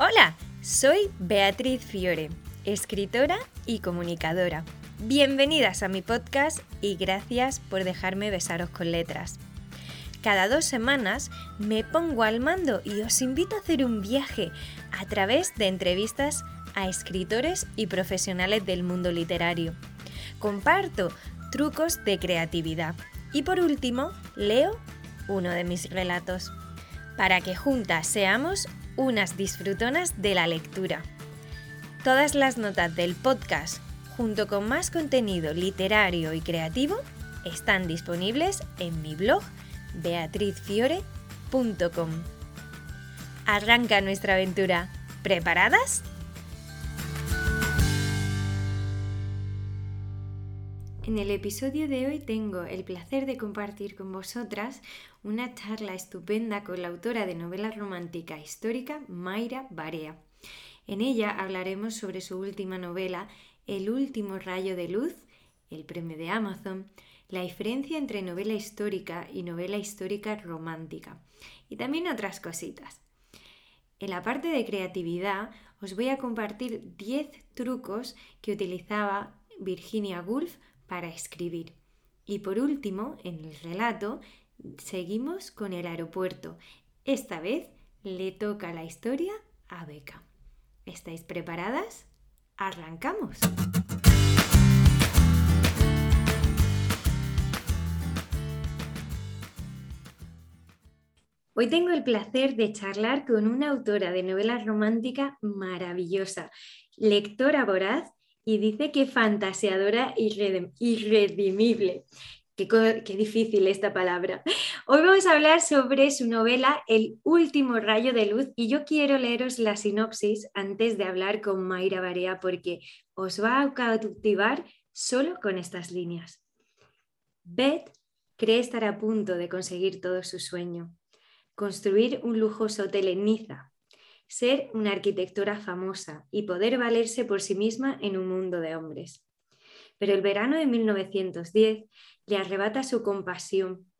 Hola, soy Beatriz Fiore, escritora y comunicadora. Bienvenidas a mi podcast y gracias por dejarme besaros con letras. Cada dos semanas me pongo al mando y os invito a hacer un viaje a través de entrevistas a escritores y profesionales del mundo literario. Comparto trucos de creatividad y por último leo uno de mis relatos para que juntas seamos unas disfrutonas de la lectura. Todas las notas del podcast, junto con más contenido literario y creativo, están disponibles en mi blog beatrizfiore.com. Arranca nuestra aventura. ¿Preparadas? En el episodio de hoy tengo el placer de compartir con vosotras una charla estupenda con la autora de novela romántica histórica Mayra Barea. En ella hablaremos sobre su última novela, El último rayo de luz, el premio de Amazon, la diferencia entre novela histórica y novela histórica romántica y también otras cositas. En la parte de creatividad os voy a compartir 10 trucos que utilizaba Virginia Woolf para escribir. Y por último, en el relato, seguimos con el aeropuerto. Esta vez le toca la historia a Beca. ¿Estáis preparadas? ¡Arrancamos! Hoy tengo el placer de charlar con una autora de novelas románticas maravillosa, lectora voraz y dice que fantaseadora irredimible. Qué, difícil esta palabra. Hoy vamos a hablar sobre su novela El último rayo de luz y yo quiero leeros la sinopsis antes de hablar con Mayra Barea porque os va a cautivar solo con estas líneas. Beth cree estar a punto de conseguir todo su sueño, construir un lujoso hotel en Niza, ser una arquitectora famosa y poder valerse por sí misma en un mundo de hombres. Pero el verano de 1910 le arrebata su compasión,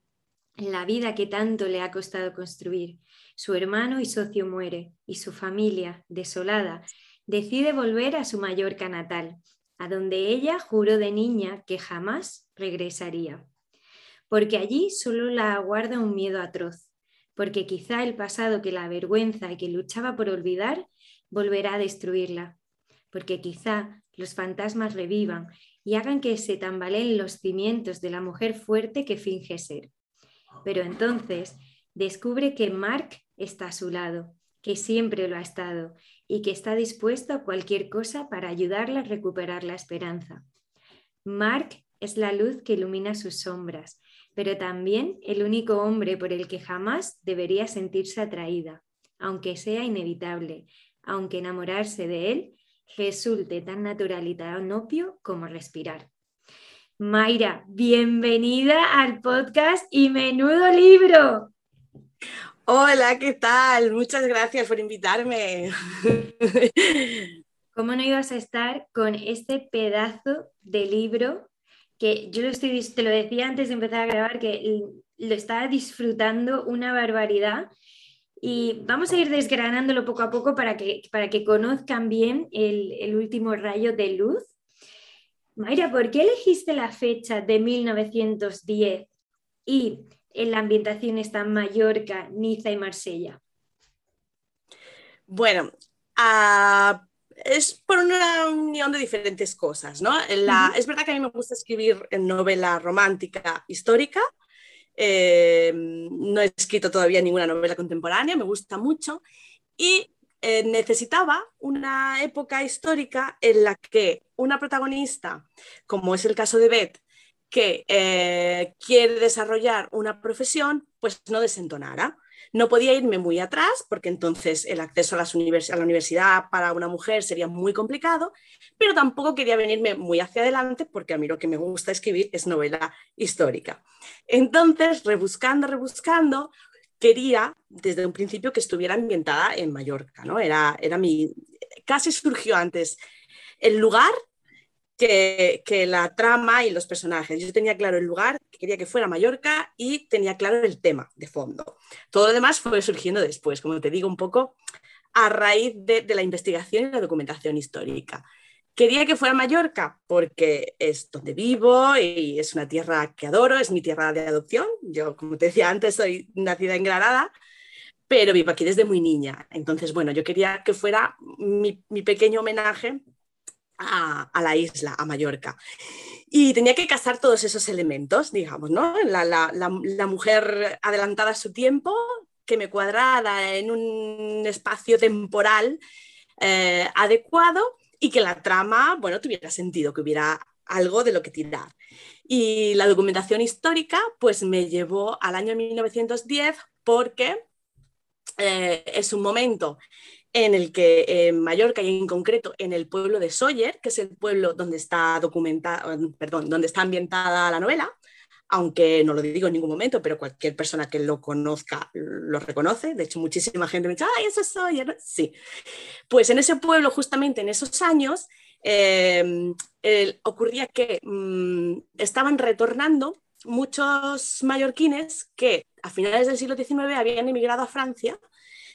la vida que tanto le ha costado construir. Su hermano y socio muere y su familia, desolada, decide volver a su Mallorca natal, a donde ella juró de niña que jamás regresaría, porque allí solo la aguarda un miedo atroz porque quizá el pasado que la avergüenza y que luchaba por olvidar volverá a destruirla, porque quizá los fantasmas revivan y hagan que se tambaleen los cimientos de la mujer fuerte que finge ser. Pero entonces descubre que Mark está a su lado, que siempre lo ha estado y que está dispuesto a cualquier cosa para ayudarla a recuperar la esperanza. Mark es la luz que ilumina sus sombras, pero también el único hombre por el que jamás debería sentirse atraída, aunque sea inevitable, aunque enamorarse de él resulte tan natural y tan obvio como respirar. Mayra, bienvenida al podcast y menudo libro. Hola, ¿qué tal? Muchas gracias por invitarme. ¿Cómo no ibas a estar con este pedazo de libro que yo lo estoy, te lo decía antes de empezar a grabar, que lo estaba disfrutando una barbaridad. Y vamos a ir desgranándolo poco a poco para que, para que conozcan bien el, el último rayo de luz. Mayra, ¿por qué elegiste la fecha de 1910 y en la ambientación está Mallorca, Niza y Marsella? Bueno, a es por una unión de diferentes cosas, ¿no? Es verdad que a mí me gusta escribir en novela romántica histórica. Eh, no he escrito todavía ninguna novela contemporánea, me gusta mucho. Y eh, necesitaba una época histórica en la que una protagonista, como es el caso de Beth, que eh, quiere desarrollar una profesión, pues no desentonara. No podía irme muy atrás porque entonces el acceso a, a, la universidad para una mujer sería muy complicado, pero tampoco quería venirme muy hacia adelante porque a mí lo que me gusta escribir es novela histórica. Entonces, rebuscando, rebuscando, quería desde un principio que estuviera ambientada en Mallorca, ¿no? Era, era mi, casi surgió antes el lugar que, la trama y los personajes. Yo tenía claro el lugar, que quería que fuera Mallorca y tenía claro el tema de fondo. Todo lo demás fue surgiendo después, como te digo, un poco a raíz de, la investigación y la documentación histórica. Quería que fuera Mallorca porque es donde vivo y es una tierra que adoro, es mi tierra de adopción. Yo, como te decía antes, soy nacida en Granada, pero vivo aquí desde muy niña. Entonces, bueno, yo quería que fuera mi, pequeño homenaje a, la isla, a Mallorca. Y tenía que casar todos esos elementos, digamos, ¿no? La, mujer adelantada a su tiempo, que me cuadrara en un espacio temporal eh, adecuado y que la trama, bueno, tuviera sentido, que hubiera algo de lo que tirar. Y la documentación histórica, pues me llevó al año 1910 porque eh, es un momento en el que en Mallorca y en concreto en el pueblo de Sóller, que es el pueblo donde está documentada, perdón, donde está ambientada la novela, aunque no lo digo en ningún momento, pero cualquier persona que lo conozca lo reconoce. De hecho, muchísima gente me dice, ¡ay, eso soy! Sí. Pues en ese pueblo, justamente en esos años, em, ocurría que mm, estaban retornando muchos mallorquines que a finales del siglo XIX habían emigrado a Francia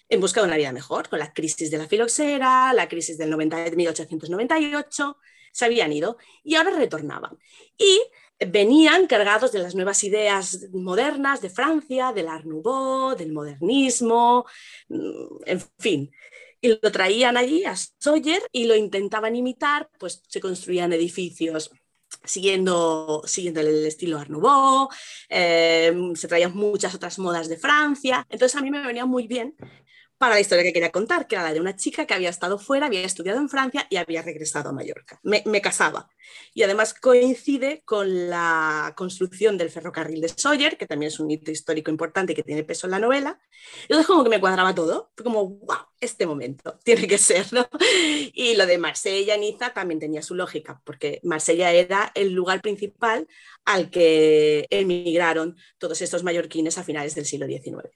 en busca de una vida mejor, con la crisis de la filoxera, la crisis del 90, 1898, se habían ido y ahora retornaban. Y venían cargados de las nuevas ideas modernas de Francia, del Art Nouveau, del modernismo, mm, en fin. Y lo traían allí a Sawyer y lo intentaban imitar, pues se construían edificios siguiendo, siguiendo el estilo Art Nouveau, eh, se traían muchas otras modas de Francia. Entonces a mí me venía muy bien para la historia que quería contar, que era la de una chica que había estado fuera, había estudiado en Francia y había regresado a Mallorca. Me, casaba. Y además coincide con la construcción del ferrocarril de Sawyer, que también es un hito histórico importante y que tiene peso en la novela. Entonces como que me cuadraba todo. Fue como, wow, este momento, tiene que ser, ¿no? Y lo de Marsella, Niza también tenía su lógica, porque Marsella era el lugar principal al que emigraron todos estos mallorquines a finales del siglo XIX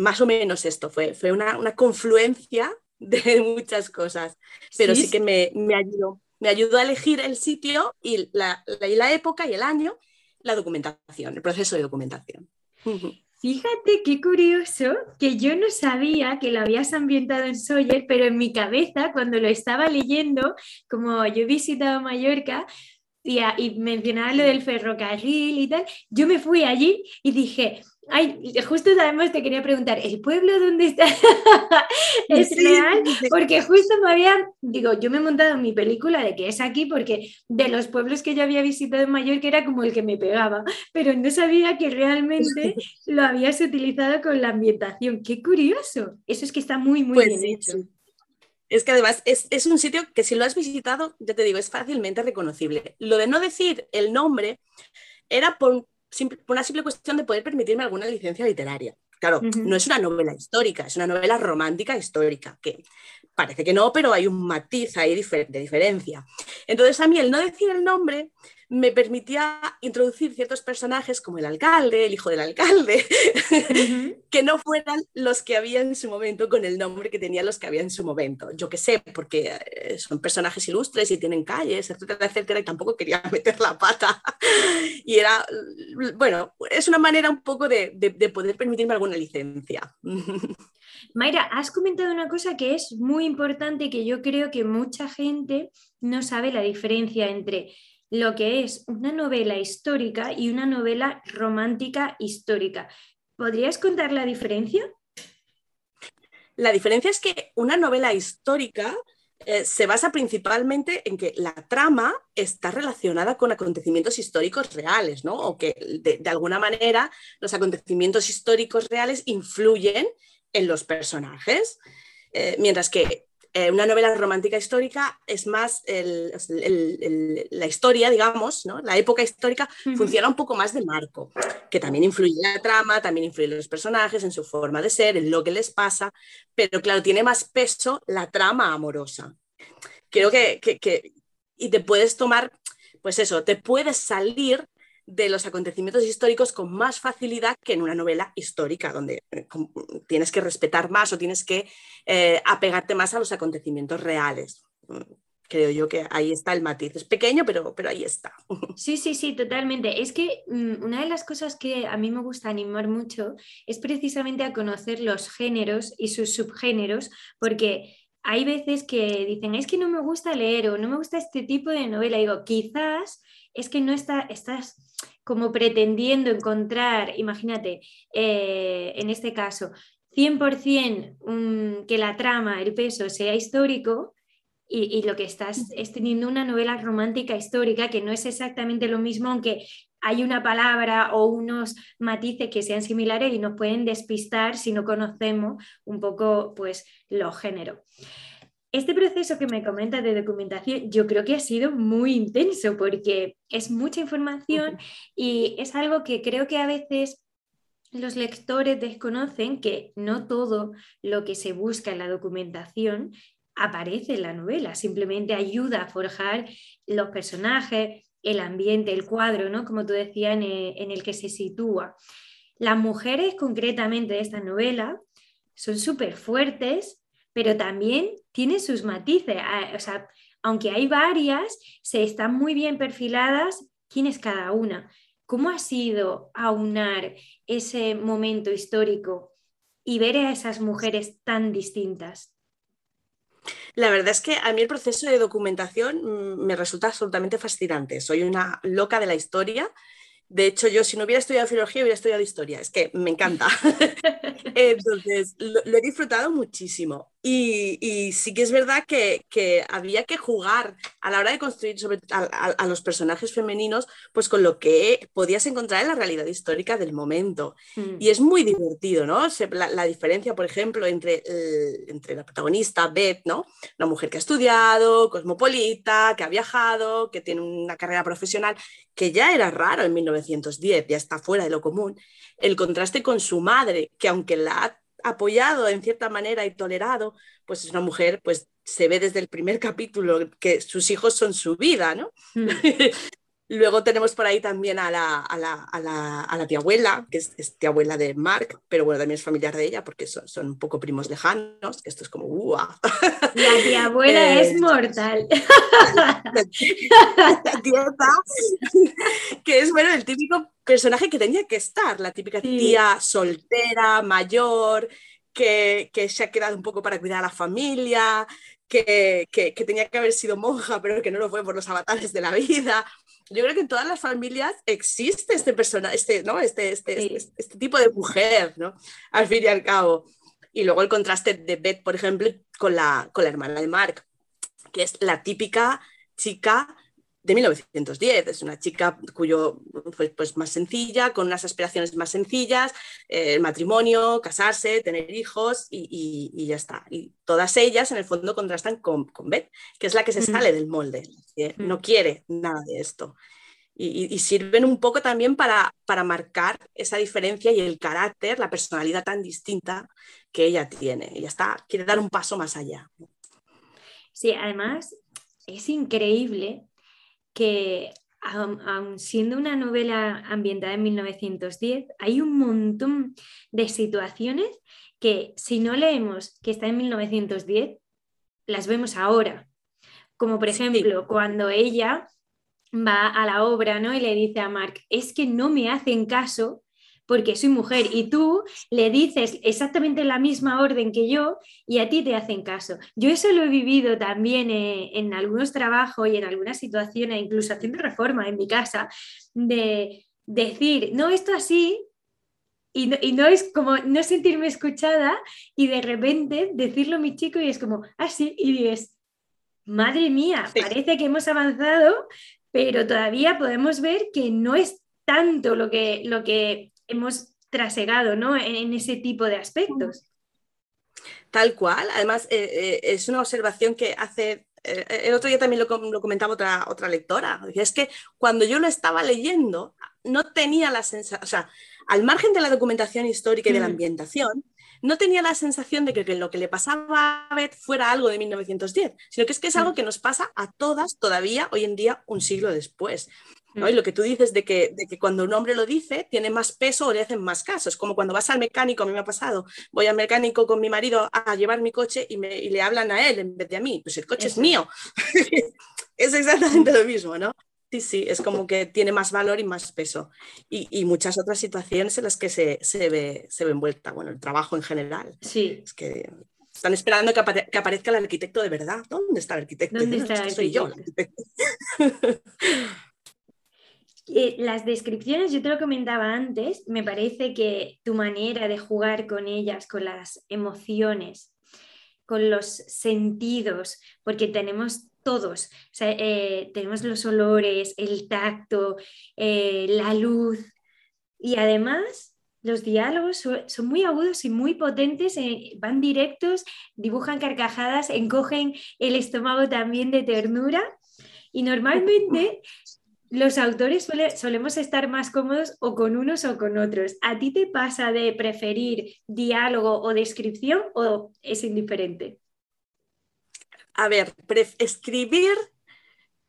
más o menos esto fue, fue una, confluencia de muchas cosas, pero sí, que me, ayudó. Me ayudó a elegir el sitio y la, la, época y el año, la documentación, el proceso de documentación. Fíjate qué curioso que yo no sabía que lo habías ambientado en Sawyer, pero en mi cabeza, cuando lo estaba leyendo, como yo he visitado Mallorca, y, y mencionaba lo del ferrocarril y tal, yo me fui allí y dije, Ay, justo además te quería preguntar, ¿el pueblo dónde está? ¿Es real? Porque justo me había, digo, yo me he montado mi película de que es aquí porque de los pueblos que yo había visitado en Mallorca era como el que me pegaba, pero no sabía que realmente lo habías utilizado con la ambientación. Qué curioso. Eso es que está muy, muy pues bien hecho. Es que además es, es, un sitio que si lo has visitado, ya te digo, es fácilmente reconocible. Lo de no decir el nombre era por, una simple cuestión de poder permitirme alguna licencia literaria. Claro, no es una novela histórica, es una novela romántica histórica, que parece que no, pero hay un matiz ahí de diferencia. Entonces a mí el no decir el nombre me permitía introducir ciertos personajes como el alcalde, el hijo del alcalde, que no fueran los que había en su momento con el nombre que tenían los que había en su momento. Yo qué sé, porque eh, son personajes ilustres y tienen calles, etcétera, etcétera, y tampoco quería meter la pata. y era, bueno, es una manera un poco de, de poder permitirme alguna licencia. Mayra, has comentado una cosa que es muy importante que yo creo que mucha gente no sabe la diferencia entre lo que es una novela histórica y una novela romántica histórica. ¿Podrías contar la diferencia? La diferencia es que una novela histórica eh, se basa principalmente en que la trama está relacionada con acontecimientos históricos reales, ¿no? O que de alguna manera los acontecimientos históricos reales influyen en los personajes. Eh, mientras que eh, una novela romántica histórica es más la historia, digamos, ¿no? la época histórica funciona un poco más de marco, que también influye en la trama, también influye en los personajes, en su forma de ser, en lo que les pasa, pero claro, tiene más peso la trama amorosa. Creo que, que y te puedes tomar, pues eso, te puedes salir de los acontecimientos históricos con más facilidad que en una novela histórica, donde eh, tienes que respetar más o tienes que eh, apegarte más a los acontecimientos reales. creo yo que ahí está el matiz. Es pequeño, pero, pero ahí está. Sí, sí, sí, totalmente. Es que mm, una de las cosas que a mí me gusta animar mucho es precisamente a conocer los géneros y sus subgéneros, porque hay veces que dicen, es que no me gusta leer o no me gusta este tipo de novela. digo, quizás es que no está, estás como pretendiendo encontrar, imagínate, eh, en este caso, 100% mm, que la trama, el peso sea histórico, y, lo que estás es teniendo una novela romántica histórica que no es exactamente lo mismo, aunque hay una palabra o unos matices que sean similares y nos pueden despistar si no conocemos un poco pues los géneros. Este proceso que me comentas de documentación yo creo que ha sido muy intenso porque es mucha información y es algo que creo que a veces los lectores desconocen que no todo lo que se busca en la documentación aparece en la novela, simplemente ayuda a forjar los personajes, el ambiente, el cuadro, ¿no? Como tú decías, en el, que se sitúa. Las mujeres concretamente de esta novela son súper fuertes, pero también tienen sus matices. O sea, aunque hay varias, se están muy bien perfiladas quién es cada una. ¿Cómo ha sido aunar ese momento histórico y ver a esas mujeres tan distintas? La verdad es que a mí el proceso de documentación mm, me resulta absolutamente fascinante. Soy una loca de la historia de hecho, yo si no hubiera estudiado filología, hubiera estudiado historia. Es que me encanta. Entonces, lo, he disfrutado muchísimo. Y, sí que es verdad que, había que jugar a la hora de construir sobre, a, los personajes femeninos, pues con lo que podías encontrar en la realidad histórica del momento. Mm. Y es muy divertido, ¿no? la, diferencia, por ejemplo, entre, entre la protagonista, Beth, ¿no? Una mujer que ha estudiado, cosmopolita, que ha viajado, que tiene una carrera profesional, que ya era raro en 1910, ya está fuera de lo común, el contraste con su madre, que aunque la ha apoyado en cierta manera y tolerado, pues es una mujer, pues se ve desde el primer capítulo que sus hijos son su vida, ¿no? Mm. Luego tenemos por ahí también a la, a la, a la, a la tía abuela, que es, tía abuela de Mark, pero bueno, también es familiar de ella porque son, son un poco primos lejanos, que esto es como ¡uah! La tía abuela eh, es mortal. La tía, que es bueno, el típico personaje que tenía que estar, la típica tía soltera, mayor, que, que, se ha quedado un poco para cuidar a la familia, que, que, que, tenía que haber sido monja, pero que no lo fue por los avatares de la vida yo creo que en todas las familias existe este personaje, este, ¿no? Este, este, este, este, tipo de mujer, ¿no? Al fin y al cabo. Y luego el contraste de Beth, por ejemplo, con la, con la hermana de Mark, que es la típica chica de 1910. Es una chica cuyo, pues, pues más sencilla, con unas aspiraciones más sencillas, eh, el matrimonio, casarse, tener hijos y, y, ya está. Y todas ellas en el fondo contrastan con, con Beth, que es la que se mm. sale del molde, que mm. no quiere nada de esto. Y, y, sirven un poco también para, para marcar esa diferencia y el carácter, la personalidad tan distinta que ella tiene. Ella está, quiere dar un paso más allá. Sí, además es increíble que aun, siendo una novela ambientada en 1910, hay un montón de situaciones que si no leemos que está en 1910, las vemos ahora. Como por ejemplo, cuando ella va a la obra ¿no? y le dice a Mark, es que no me hacen caso porque soy mujer y tú le dices exactamente la misma orden que yo y a ti te hacen caso. Yo eso lo he vivido también eh, en algunos trabajos y en algunas situaciones, incluso haciendo reforma en mi casa, de decir, no, esto así, y no, es como no sentirme escuchada y de repente decirlo a mi chico y es como, así, ah, y dices, madre mía, parece que hemos avanzado, pero todavía podemos ver que no es tanto lo que, lo que hemos trasegado ¿no? en, ese tipo de aspectos. Tal cual. Además, eh, eh, es una observación que hace eh, el otro día también lo, comentaba otra, otra lectora, es que cuando yo lo estaba leyendo no tenía la sensación, o sea, al margen de la documentación histórica y de la Mm. ambientación, no tenía la sensación de que, lo que le pasaba a Beth fuera algo de 1910, sino que es que es algo Mm. que nos pasa a todas todavía hoy en día, un siglo después. ¿No? Mm. Y lo que tú dices de que, de que cuando un hombre lo dice, tiene más peso o le hacen más caso. Es como cuando vas al mecánico, a mí me ha pasado, voy al mecánico con mi marido a llevar mi coche y, me, y le hablan a él en vez de a mí. Pues el coche Eso. es mío. es exactamente lo mismo, ¿no? Sí, sí, es como que tiene más valor y más peso. Y, y muchas otras situaciones en las que se, se, ve, se ve envuelta, bueno, el trabajo en general. Sí, Es que están esperando que, apare- que aparezca el arquitecto de verdad. ¿Dónde está el arquitecto? ¿Dónde No, está es el que soy yo el arquitecto? Eh, las descripciones, yo te lo comentaba antes, me parece que tu manera de jugar con ellas, con las emociones, con los sentidos, porque tenemos todos, eh, tenemos los olores, el tacto, eh, la luz y además los diálogos son, muy agudos y muy potentes, van directos, dibujan carcajadas, encogen el estómago también de ternura y normalmente los autores solemos estar más cómodos o con unos o con otros. ¿A ti te pasa de preferir diálogo o descripción o es indiferente? A ver, escribir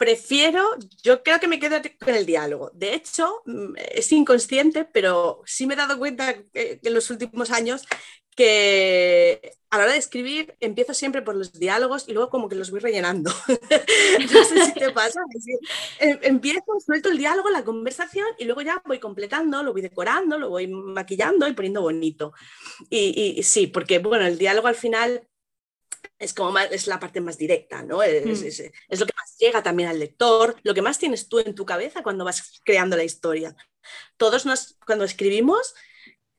prefiero, yo creo que me quedo con el diálogo. De hecho, mm, es inconsciente, pero sí me he dado cuenta que en los últimos años que a la hora de escribir empiezo siempre por los diálogos y luego como que los voy rellenando. no sé si te pasa. decir, em- empiezo, suelto el diálogo, la conversación y luego ya voy completando, lo voy decorando, lo voy maquillando y poniendo bonito. Y, y sí, porque bueno, el diálogo al final es como más- es la parte más directa, ¿no? Es, Mm. es- es lo que más llega también al lector, lo que más tienes tú en tu cabeza cuando vas creando la historia. Todos nos, cuando escribimos,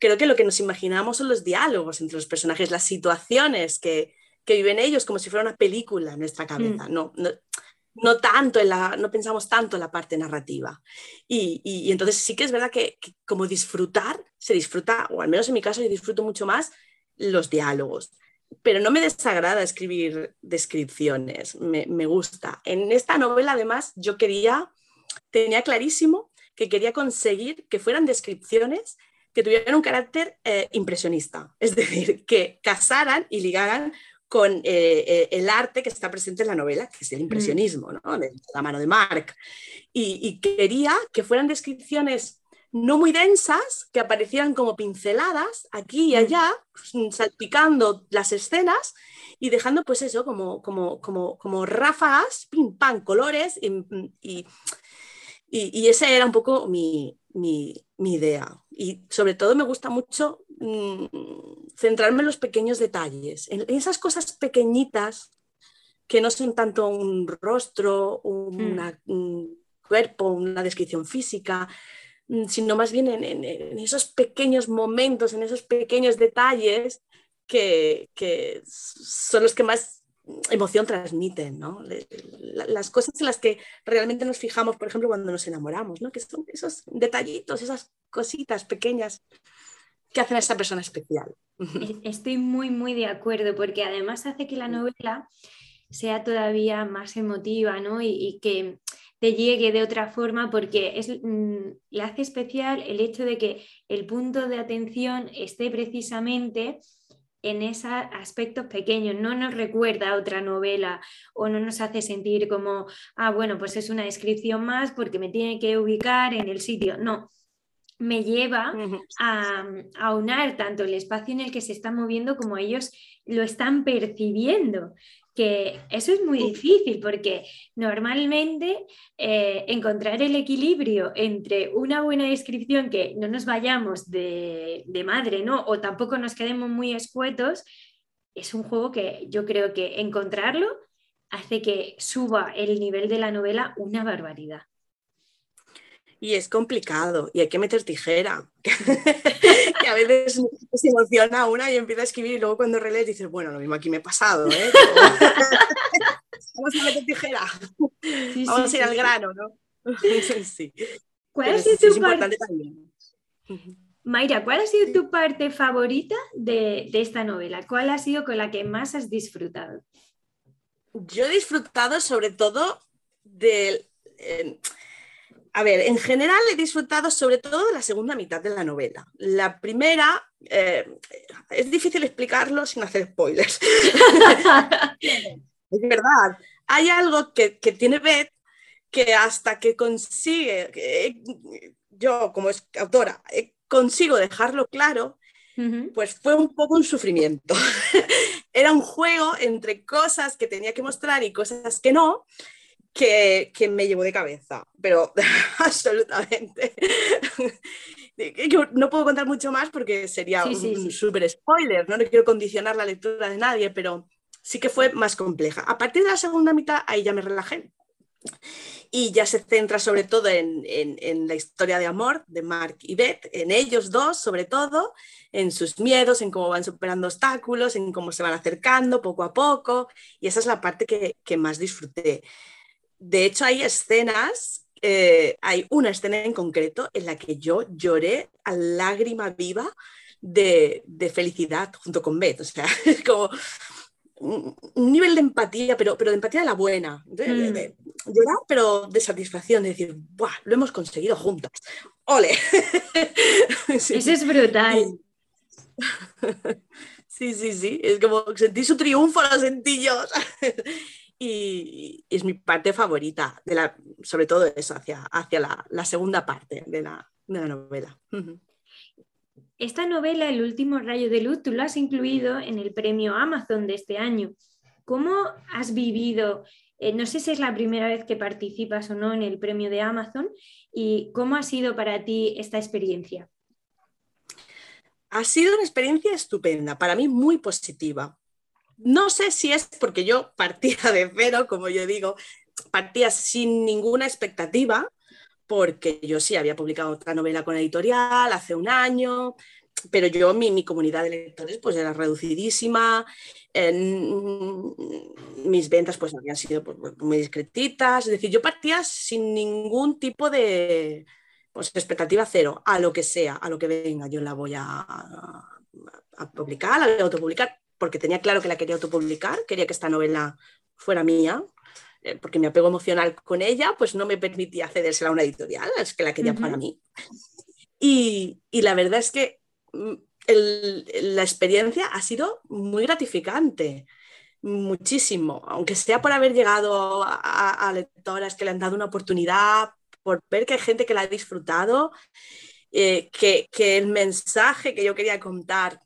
creo que lo que nos imaginamos son los diálogos entre los personajes, las situaciones que, que viven ellos como si fuera una película en nuestra cabeza, no, no, no tanto en la, no pensamos tanto en la parte narrativa. Y, y- y entonces sí que es verdad que, que como disfrutar, se disfruta, o al menos en mi caso yo disfruto mucho más los diálogos pero no me desagrada escribir descripciones, me, me gusta. En esta novela, además, yo quería, tenía clarísimo que quería conseguir que fueran descripciones que tuvieran un carácter eh, impresionista, es decir, que casaran y ligaran con eh, eh, el arte que está presente en la novela, que es el impresionismo, ¿no? de la mano de Marc. Y, y quería que fueran descripciones no muy densas, que aparecieran como pinceladas aquí y allá, salpicando las escenas y dejando pues eso, como, como, como, como ráfagas, pim, pam, colores y, y, esa era un poco mi, mi, mi, idea. Y sobre todo me gusta mucho mmm, centrarme en los pequeños detalles, en esas cosas pequeñitas que no son tanto un rostro, una, mm. un cuerpo, una descripción física, sino más bien en, en, en, esos pequeños momentos, en esos pequeños detalles que, que son los que más emoción transmiten, ¿no? Las cosas en las que realmente nos fijamos, por ejemplo, cuando nos enamoramos, ¿no? Que son esos detallitos, esas cositas pequeñas que hacen a esta persona especial. Estoy muy, muy de acuerdo, porque además hace que la novela sea todavía más emotiva, ¿no? Y, y que te llegue de otra forma porque es, mm, le hace especial el hecho de que el punto de atención esté precisamente en esos aspectos pequeños, no nos recuerda a otra novela o no nos hace sentir como, ah, bueno, pues es una descripción más porque me tiene que ubicar en el sitio. No, me lleva a, a unar tanto el espacio en el que se está moviendo como ellos lo están percibiendo que eso es muy difícil porque normalmente eh, encontrar el equilibrio entre una buena descripción que no nos vayamos de, de, madre, ¿no? O tampoco nos quedemos muy escuetos, es un juego que yo creo que encontrarlo hace que suba el nivel de la novela una barbaridad. Y es complicado y hay que meter tijera. que a veces se emociona una y empieza a escribir y luego cuando relees dices, bueno, lo mismo aquí me he pasado, ¿eh? Vamos a meter tijera. Sí, Vamos sí, a ir sí, al grano, ¿no? sí. ¿Cuál ha sido tu es importante también. Mayra, ¿cuál ha sido tu parte favorita de, de, esta novela? ¿Cuál ha sido con la que más has disfrutado? Yo he disfrutado sobre todo del... Eh, a ver, en general he disfrutado sobre todo de la segunda mitad de la novela. La primera, eh, es difícil explicarlo sin hacer spoilers. es verdad, hay algo que, tiene Beth que hasta que consigue, yo como autora, eh, consigo dejarlo claro, pues fue un poco un sufrimiento. Era un juego entre cosas que tenía que mostrar y cosas que no, que, me llevó de cabeza, pero absolutamente. Yo no puedo contar mucho más porque sería un, súper spoiler, ¿no? no quiero condicionar la lectura de nadie, pero sí que fue más compleja. A partir de la segunda mitad, ahí ya me relajé. Y ya se centra sobre todo en, en, la historia de amor de Mark y Beth, en ellos dos sobre todo, en sus miedos, en cómo van superando obstáculos, en cómo se van acercando poco a poco. Y esa es la parte que, que más disfruté de hecho, hay escenas, eh, hay una escena en concreto en la que yo lloré a lágrima viva de, felicidad junto con Beth. O sea, es como un, nivel de empatía, pero, pero de empatía de la buena. De, mm. llorar, pero de satisfacción, de decir, ¡buah! Lo hemos conseguido juntas. ¡Ole! Eso es brutal. Sí, sí, sí. Es como sentí su triunfo, lo sentí yo y, es mi parte favorita, de la, sobre todo eso, hacia, hacia la, segunda parte de la, novela. Esta novela, El último rayo de luz, tú lo has incluido en el premio Amazon de este año. ¿Cómo has vivido? Eh, no sé si es la primera vez que participas o no en el premio de Amazon y cómo ha sido para ti esta experiencia. Ha sido una experiencia estupenda, para mí muy positiva. No sé si es porque yo partía de cero, como yo digo, partía sin ninguna expectativa, porque yo sí había publicado otra novela con editorial hace un año, pero yo, mi, comunidad de lectores pues era reducidísima, mis ventas pues habían sido pues, muy discretitas, es decir, yo partía sin ningún tipo de pues, expectativa cero, a lo que sea, a lo que venga, yo la voy a, a publicar, la voy a autopublicar, porque tenía claro que la quería autopublicar, quería que esta novela fuera mía, eh, porque mi apego emocional con ella pues no me permitía cedérsela a una editorial, es que la quería para mí. Y, la verdad es que mm, la experiencia ha sido muy gratificante, muchísimo, aunque sea por haber llegado a, lectoras que le han dado una oportunidad, por ver que hay gente que la ha disfrutado, eh, que, que el mensaje que yo quería contar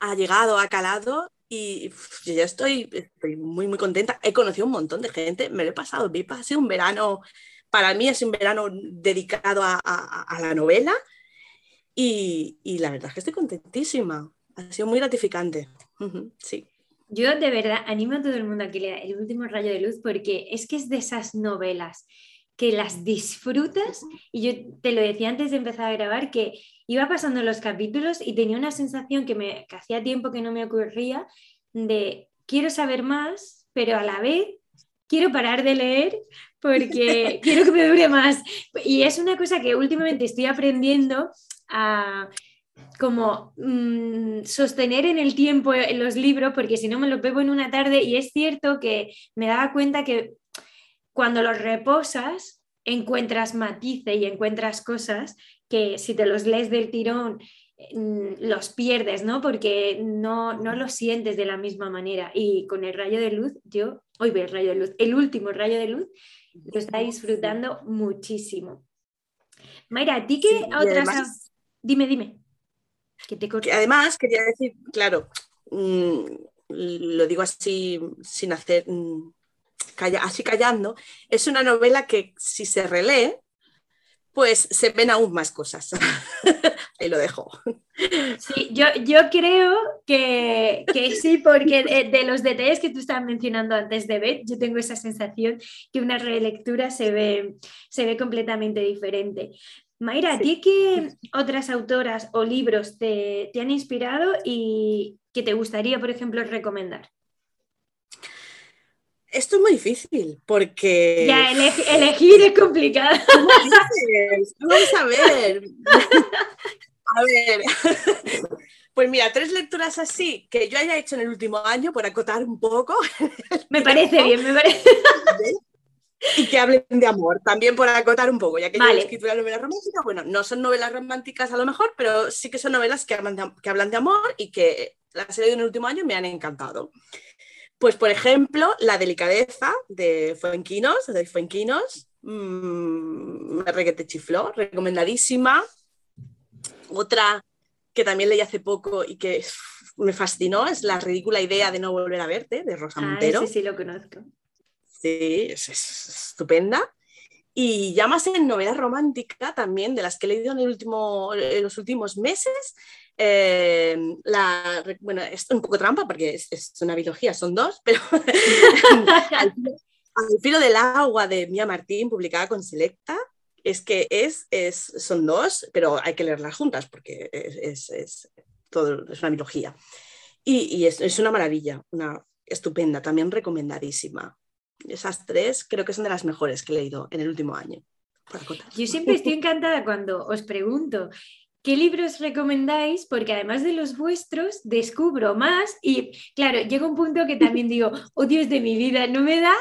ha, llegado, ha calado y yo ya estoy, muy, muy contenta. He conocido un montón de gente, me lo he pasado ha sido un verano, para mí es un verano dedicado a, la novela y, la verdad es que estoy contentísima. Ha sido muy gratificante. sí. Yo de verdad animo a todo el mundo a que lea El último rayo de luz porque es que es de esas novelas que las disfrutas y yo te lo decía antes de empezar a grabar que iba pasando los capítulos y tenía una sensación que, me, hacía tiempo que no me ocurría de quiero saber más, pero a la vez quiero parar de leer porque quiero que me dure más. Y es una cosa que últimamente estoy aprendiendo a como mm, sostener en el tiempo los libros, porque si no me los bebo en una tarde y es cierto que me daba cuenta que cuando los reposas encuentras matices y encuentras cosas que si te los lees del tirón mm, los pierdes, ¿no? Porque no, no los sientes de la misma manera. Y con el rayo de luz, yo, hoy veo el rayo de luz, el último rayo de luz, lo está disfrutando muchísimo. Mayra, ¿a ti qué otras... Dime, dime. Que te además, quería decir, claro, mm, lo digo así sin hacer... Así callando, es una novela que si se relee, pues se ven aún más cosas. Ahí lo dejo. Sí, yo, yo creo que, sí, porque de, los detalles que tú estabas mencionando antes de ver, yo tengo esa sensación que una relectura se ve, se ve completamente diferente. Mayra, ¿a ti qué otras autoras o libros te, te han inspirado y que te gustaría, por ejemplo, recomendar? Esto es muy difícil porque. Ya, elegir es complicado. Vamos a ver. A ver. Pues mira, tres lecturas así que yo haya hecho en el último año por acotar un poco. Me parece bien, me parece. y que hablen de amor, también por acotar un poco, ya que yo he escrito una novela romántica, bueno, no son novelas románticas a lo mejor, pero sí que son novelas que hablan de, que hablan de amor y que las he leído en el último año y me han encantado. Pues, por ejemplo, La delicadeza de Fuenquinos, de Fuenquinos, mmm, me reguete chifló, recomendadísima. Otra que también leí hace poco y que me fascinó es La ridícula idea de no volver a verte, de Rosa Montero. sí, sí, lo conozco. Sí, es, estupenda. Y ya más en novela romántica también, de las que he leído en, el último, en los últimos meses, eh, la, bueno, es un poco trampa porque es, una biología, son dos, pero al, filo, del agua de Mía Martín, publicada con Selecta, es que es, es, son dos, pero hay que leerlas juntas porque es, es todo, es una biología. Y, y es, una maravilla, una estupenda, también recomendadísima esas tres creo que son de las mejores que he leído en el último año. Yo siempre estoy encantada cuando os pregunto ¿Qué libros recomendáis? Porque además de los vuestros, descubro más y claro, llega un punto que también digo, oh Dios de mi vida, no me da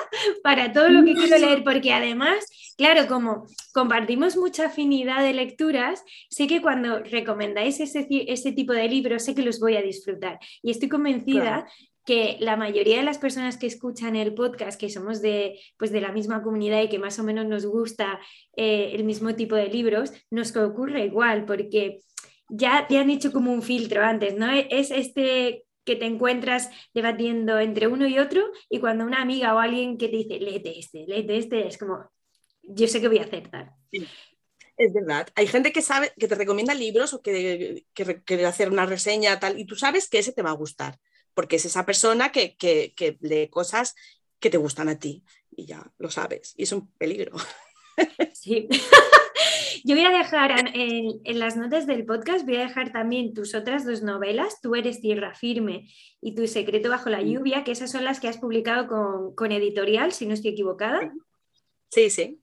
para todo lo que quiero leer, porque además, claro, como compartimos mucha afinidad de lecturas, sé que cuando recomendáis ese, ese tipo de libros, sé que los voy a disfrutar. Y estoy convencida que la mayoría de las personas que escuchan el podcast, que somos de, pues de la misma comunidad y que más o menos nos gusta eh, el mismo tipo de libros, nos ocurre igual, porque ya te han hecho como un filtro antes, ¿no? Es este que te encuentras debatiendo entre uno y otro y cuando una amiga o alguien que te dice, léete este, léete este, es como, yo sé que voy a acertar. Es verdad. Hay gente que sabe, que te recomienda libros o que quiere hacer una reseña tal, y tú sabes que ese te va a gustar porque es esa persona que, lee cosas que te gustan a ti y ya lo sabes, y es un peligro. Sí. Yo voy a dejar en, las notas del podcast, voy a dejar también tus otras dos novelas, Tú eres tierra firme y Tu secreto bajo la lluvia, que esas son las que has publicado con, editorial, si no estoy equivocada. Sí, sí.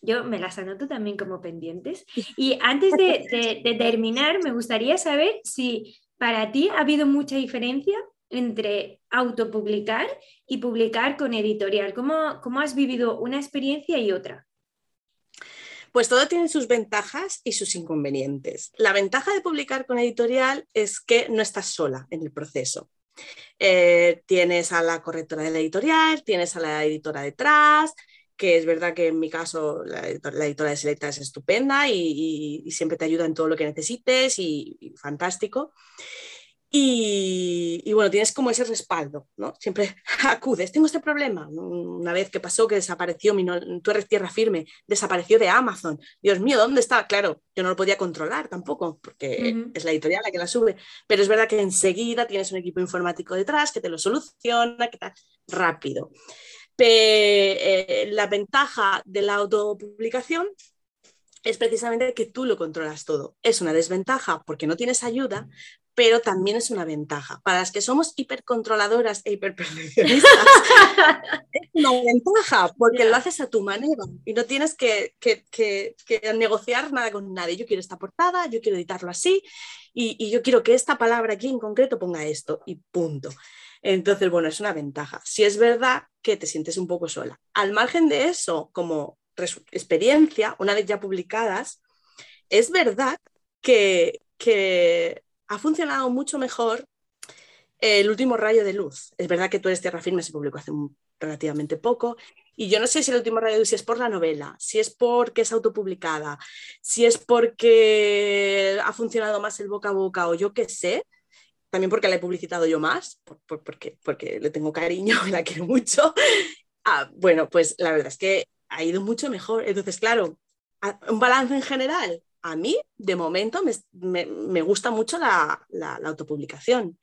Yo me las anoto también como pendientes. Y antes de, de terminar, me gustaría saber si para ti ha habido mucha diferencia entre autopublicar y publicar con editorial? ¿Cómo, ¿Cómo, has vivido una experiencia y otra? Pues todo tiene sus ventajas y sus inconvenientes. La ventaja de publicar con editorial es que no estás sola en el proceso. Eh, tienes a la correctora de la editorial, tienes a la editora detrás, que es verdad que en mi caso la, editora de Selecta es estupenda y, siempre te ayuda en todo lo que necesites y, y fantástico. Y, bueno, tienes como ese respaldo, ¿no? Siempre acudes, tengo este problema. Una vez que pasó que desapareció mi no, eres tierra firme, desapareció de Amazon. Dios mío, ¿dónde está? Claro, yo no lo podía controlar tampoco, porque es la editorial la que la sube. Pero es verdad que enseguida tienes un equipo informático detrás que te lo soluciona, que está rápido. Eh, la ventaja de la autopublicación es precisamente que tú lo controlas todo. Es una desventaja porque no tienes ayuda, pero también es una ventaja. Para las que somos hipercontroladoras e hiperperfeccionistas, es una ventaja porque lo haces a tu manera y no tienes que, negociar nada con nadie. Yo quiero esta portada, yo quiero editarlo así y, yo quiero que esta palabra aquí en concreto ponga esto y punto. Entonces, bueno, es una ventaja. Si es verdad que te sientes un poco sola. Al margen de eso, como experiencia, una vez ya publicadas, es verdad que, que ha funcionado mucho mejor el último rayo de luz. Es verdad que tú eres tierra firme, se publicó hace relativamente poco. Y yo no sé si el último rayo de luz es por la novela, si es porque es autopublicada, si es porque ha funcionado más el boca a boca o yo qué sé. También porque la he publicitado yo más, porque, porque le tengo cariño y la quiero mucho. Ah, bueno, pues la verdad es que ha ido mucho mejor. Entonces, claro, un balance en general, a mí, de momento, me, gusta mucho la, autopublicación.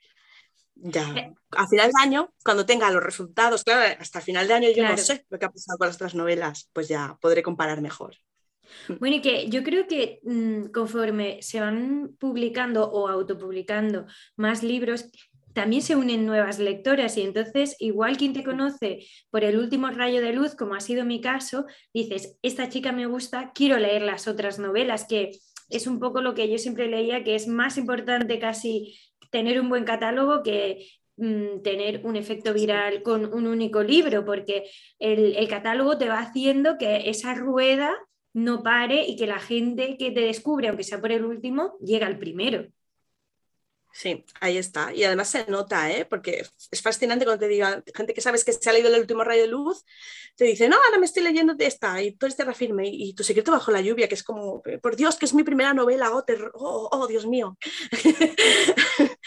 Ya, a final de año, cuando tenga los resultados, claro, hasta final de año yo no sé lo que ha pasado con las otras novelas, pues ya podré comparar mejor. Bueno, y que yo creo que mm, conforme se van publicando o autopublicando más libros, también se unen nuevas lectoras y entonces igual quien te conoce por el último rayo de luz, como ha sido mi caso, dices, esta chica me gusta, quiero leer las otras novelas, que es un poco lo que yo siempre leía, que es más importante casi tener un buen catálogo que, mm, tener un efecto viral con un único libro, porque el, el catálogo te va haciendo que esa rueda no pare y que la gente que te descubre, aunque sea por el último, llegue al primero. Sí, ahí está. Y además se nota, ¿eh? porque es fascinante cuando te diga gente que sabes que se ha leído el último rayo de luz, te dice, no, ahora me estoy leyendo de esta, y tú eres tierra firme, y, tu secreto bajo la lluvia, que es como, por Dios, que es mi primera novela, oh, oh, oh Dios mío.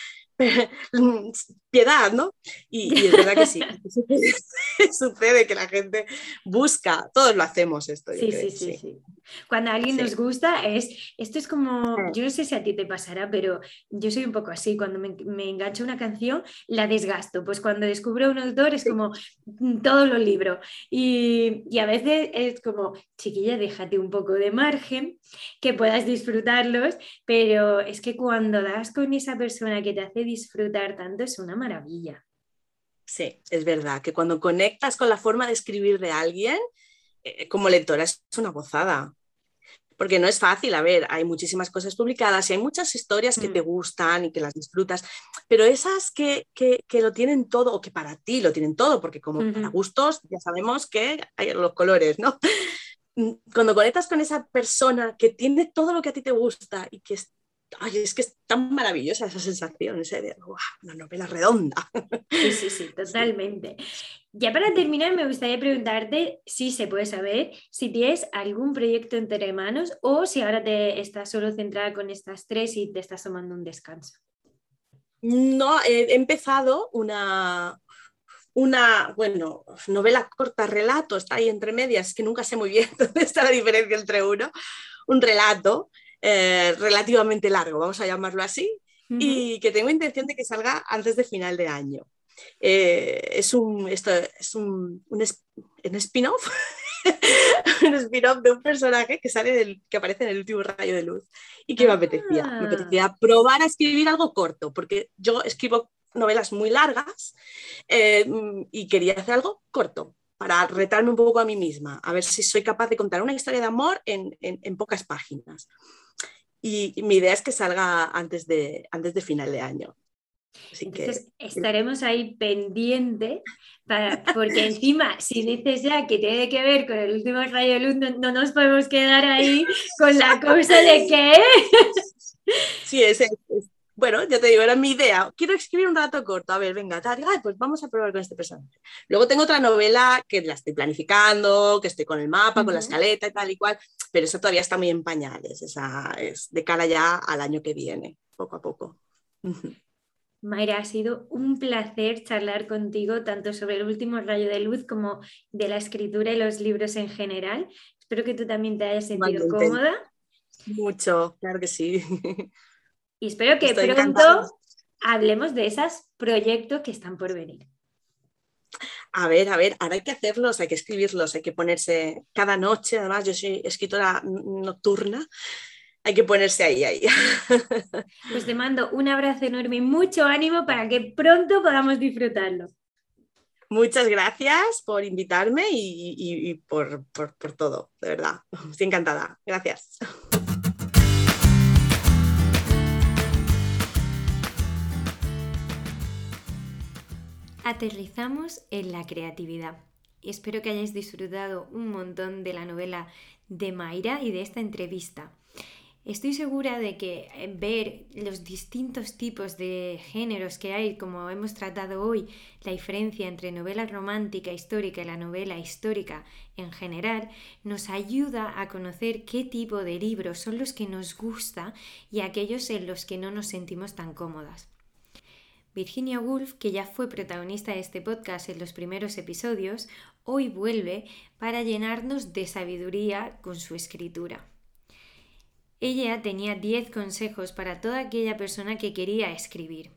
piedad, ¿no? Y, es verdad que sí, sucede que la gente busca, todos lo hacemos esto. Sí, sí, sí, sí, Cuando a alguien nos gusta, es, esto es como, yo no sé si a ti te pasará, pero yo soy un poco así, cuando me, me engancho una canción, la desgasto, pues cuando descubro un autor es como mm, todo lo libro. Y, y a veces es como, chiquilla, déjate un poco de margen, que puedas disfrutarlos, pero es que cuando das con esa persona que te hace disfrutar tanto es una maravilla. Sí, es verdad que cuando conectas con la forma de escribir de alguien, eh, como lectora es una gozada. Porque no es fácil, a ver, hay muchísimas cosas publicadas y hay muchas historias que te mm. gustan y que las disfrutas, pero esas que, lo tienen todo, o que para ti lo tienen todo, porque como para gustos ya sabemos que hay los colores, ¿no? Cuando conectas con esa persona que tiene todo lo que a ti te gusta y que es Ay, es que es tan maravillosa esa sensación, ese de una novela redonda. Sí, sí, sí, totalmente. Ya para terminar, me gustaría preguntarte si se puede saber si tienes algún proyecto entre manos o si ahora te estás solo centrada con estas tres y te estás tomando un descanso. No, he empezado una, una, bueno, novela corta, relato, está ahí entre medias, que nunca sé muy bien dónde está la diferencia entre uno, un relato eh, relativamente largo, vamos a llamarlo así, y que tengo intención de que salga antes de final de año. Eh, es un, esto, es un, un, spin-off, un spin-off de un personaje que, sale del, que aparece en el último rayo de luz y que me apetecía, me ah. apetecía probar a escribir algo corto, porque yo escribo novelas muy largas eh, y quería hacer algo corto para retarme un poco a mí misma, a ver si soy capaz de contar una historia de amor en, en, en pocas páginas y, mi idea es que salga antes de, antes de final de año. Entonces estaremos ahí pendiente, para, porque encima, si dices ya que tiene que ver con el último rayo de luz, no, nos podemos quedar ahí con la cosa de que... Sí, es, es, bueno, ya te digo, era mi idea. Quiero escribir un rato corto. A ver, venga, tal, pues vamos a probar con este personaje. Luego tengo otra novela que la estoy planificando, que estoy con el mapa, con la escaleta y tal y cual, pero eso todavía está muy en pañales. Esa es de cara ya al año que viene, poco a poco. Mayra, ha sido un placer charlar contigo tanto sobre el último rayo de luz como de la escritura y los libros en general. Espero que tú también te hayas sentido cómoda. Mucho, claro que sí. Y espero que pronto hablemos de esos proyectos que están por venir. A ver, a ver, ahora hay que hacerlos, hay que escribirlos, hay que ponerse cada noche, además yo soy escritora nocturna, hay que ponerse ahí, ahí. Pues te mando un abrazo enorme y mucho ánimo para que pronto podamos disfrutarlo. Muchas gracias por invitarme y, por, por todo, de verdad. Estoy encantada. Gracias. Aterrizamos en la creatividad. Espero que hayáis disfrutado un montón de la novela de Mayra y de esta entrevista. Estoy segura de que eh, ver los distintos tipos de géneros que hay, como hemos tratado hoy, la diferencia entre novela romántica histórica y la novela histórica en general, nos ayuda a conocer qué tipo de libros son los que nos gusta y aquellos en los que no nos sentimos tan cómodas. Virginia Woolf, que ya fue protagonista de este podcast en los primeros episodios, hoy vuelve para llenarnos de sabiduría con su escritura. Ella tenía 10 consejos para toda aquella persona que quería escribir.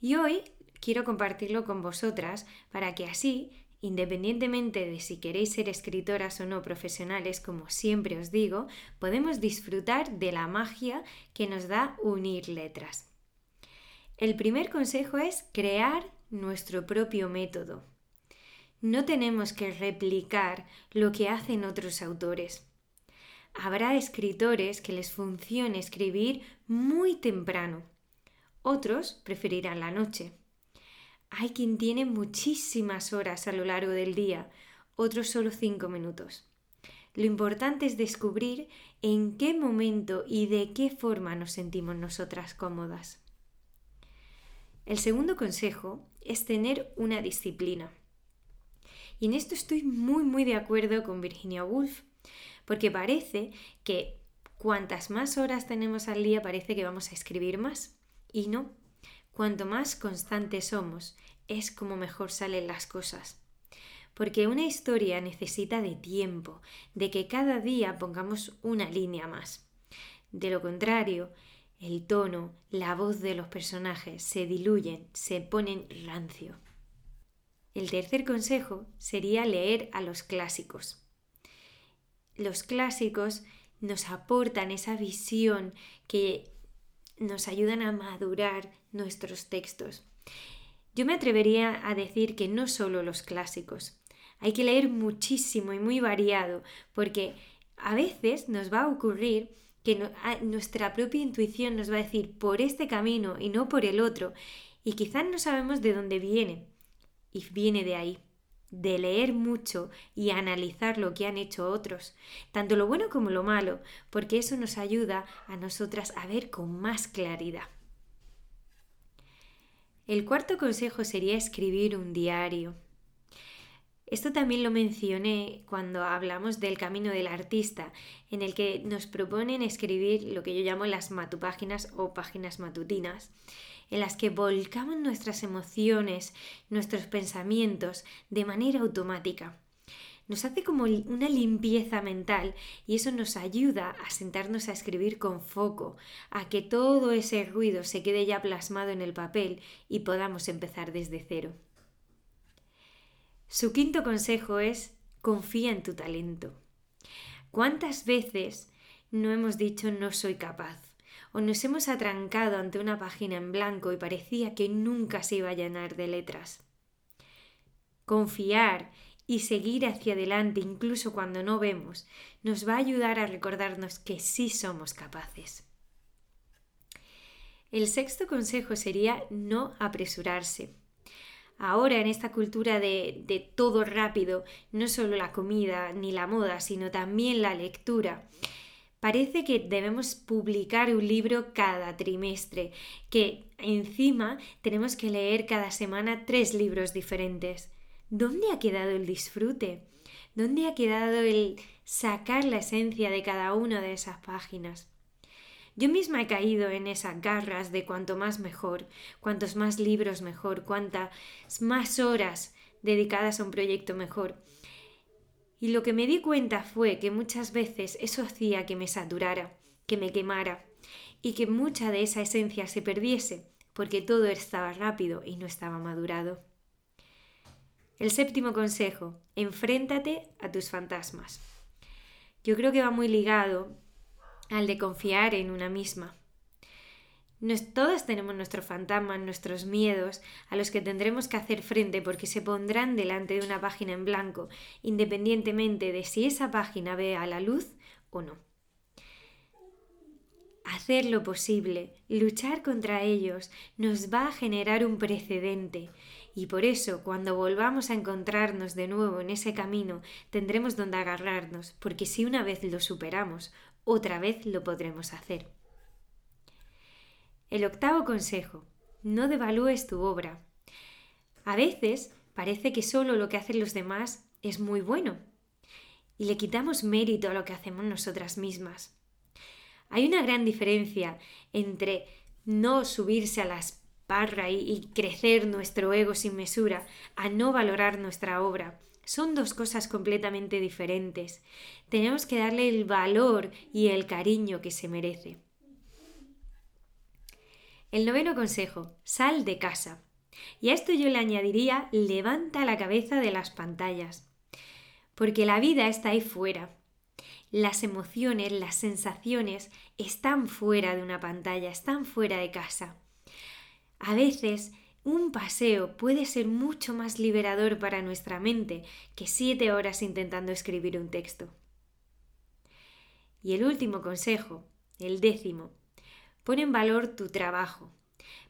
Y hoy quiero compartirlo con vosotras para que así, independientemente de si queréis ser escritoras o no profesionales, como siempre os digo, podemos disfrutar de la magia que nos da unir letras. El primer consejo es crear nuestro propio método. No tenemos que replicar lo que hacen otros autores. Habrá escritores que les funcione escribir muy temprano. Otros preferirán la noche. Hay quien tiene muchísimas horas a lo largo del día, otros solo cinco minutos. Lo importante es descubrir en qué momento y de qué forma nos sentimos nosotras cómodas. El segundo consejo es tener una disciplina. Y en esto estoy muy muy de acuerdo con Virginia Woolf, porque parece que cuantas más horas tenemos al día parece que vamos a escribir más. Y no, cuanto más constantes somos, es como mejor salen las cosas. Porque una historia necesita de tiempo, de que cada día pongamos una línea más. De lo contrario, el tono, la voz de los personajes se diluyen, se ponen rancio. El tercer consejo sería leer a los clásicos. Los clásicos nos aportan esa visión que nos ayudan a madurar nuestros textos. Yo me atrevería a decir que no solo los clásicos. Hay que leer muchísimo y muy variado, porque a veces nos va a ocurrir que nuestra propia intuición nos va a decir por este camino y no por el otro, y quizás no sabemos de dónde viene, y viene de ahí, de leer mucho y analizar lo que han hecho otros, tanto lo bueno como lo malo, porque eso nos ayuda a nosotras a ver con más claridad. El cuarto consejo sería escribir un diario. Esto también lo mencioné cuando hablamos del camino del artista, en el que nos proponen escribir lo que yo llamo las matupáginas o páginas matutinas, en las que volcamos nuestras emociones, nuestros pensamientos de manera automática. Nos hace como una limpieza mental y eso nos ayuda a sentarnos a escribir con foco, a que todo ese ruido se quede ya plasmado en el papel y podamos empezar desde cero. Su quinto consejo es confía en tu talento. ¿Cuántas veces no hemos dicho no soy capaz? O nos hemos atrancado ante una página en blanco y parecía que nunca se iba a llenar de letras. Confiar y seguir hacia adelante incluso cuando no vemos nos va a ayudar a recordarnos que sí somos capaces. El sexto consejo sería no apresurarse. Ahora en esta cultura de, todo rápido, no solo la comida ni la moda, sino también la lectura, parece que debemos publicar un libro cada trimestre, que encima tenemos que leer cada semana tres libros diferentes. ¿Dónde ha quedado el disfrute? ¿Dónde ha quedado el sacar la esencia de cada una de esas páginas? Yo misma he caído en esas garras de cuanto más mejor, cuantos más libros mejor, cuantas más horas dedicadas a un proyecto mejor. Y lo que me di cuenta fue que muchas veces eso hacía que me saturara, que me quemara y que mucha de esa esencia se perdiese, porque todo estaba rápido y no estaba madurado. El séptimo consejo, enfréntate a tus fantasmas. Yo creo que va muy ligado al de confiar en una misma. todos tenemos nuestros fantasmas, nuestros miedos, a los que tendremos que hacer frente porque se pondrán delante de una página en blanco, independientemente de si esa página ve a la luz o no. Hacer lo posible, luchar contra ellos, nos va a generar un precedente y por eso cuando volvamos a encontrarnos de nuevo en ese camino tendremos donde agarrarnos, porque si una vez lo superamos, otra vez lo podremos hacer. El octavo consejo. No devalúes tu obra. A veces parece que solo lo que hacen los demás es muy bueno y le quitamos mérito a lo que hacemos nosotras mismas. Hay una gran diferencia entre no subirse a la esparra y, y crecer nuestro ego sin mesura, a no valorar nuestra obra, son dos cosas completamente diferentes. Tenemos que darle el valor y el cariño que se merece. El noveno consejo, sal de casa. Y a esto yo le añadiría, levanta la cabeza de las pantallas. Porque la vida está ahí fuera. Las emociones, las sensaciones están fuera de una pantalla, están fuera de casa. A veces un paseo puede ser mucho más liberador para nuestra mente que siete horas intentando escribir un texto. Y el último consejo, el décimo, pone en valor tu trabajo.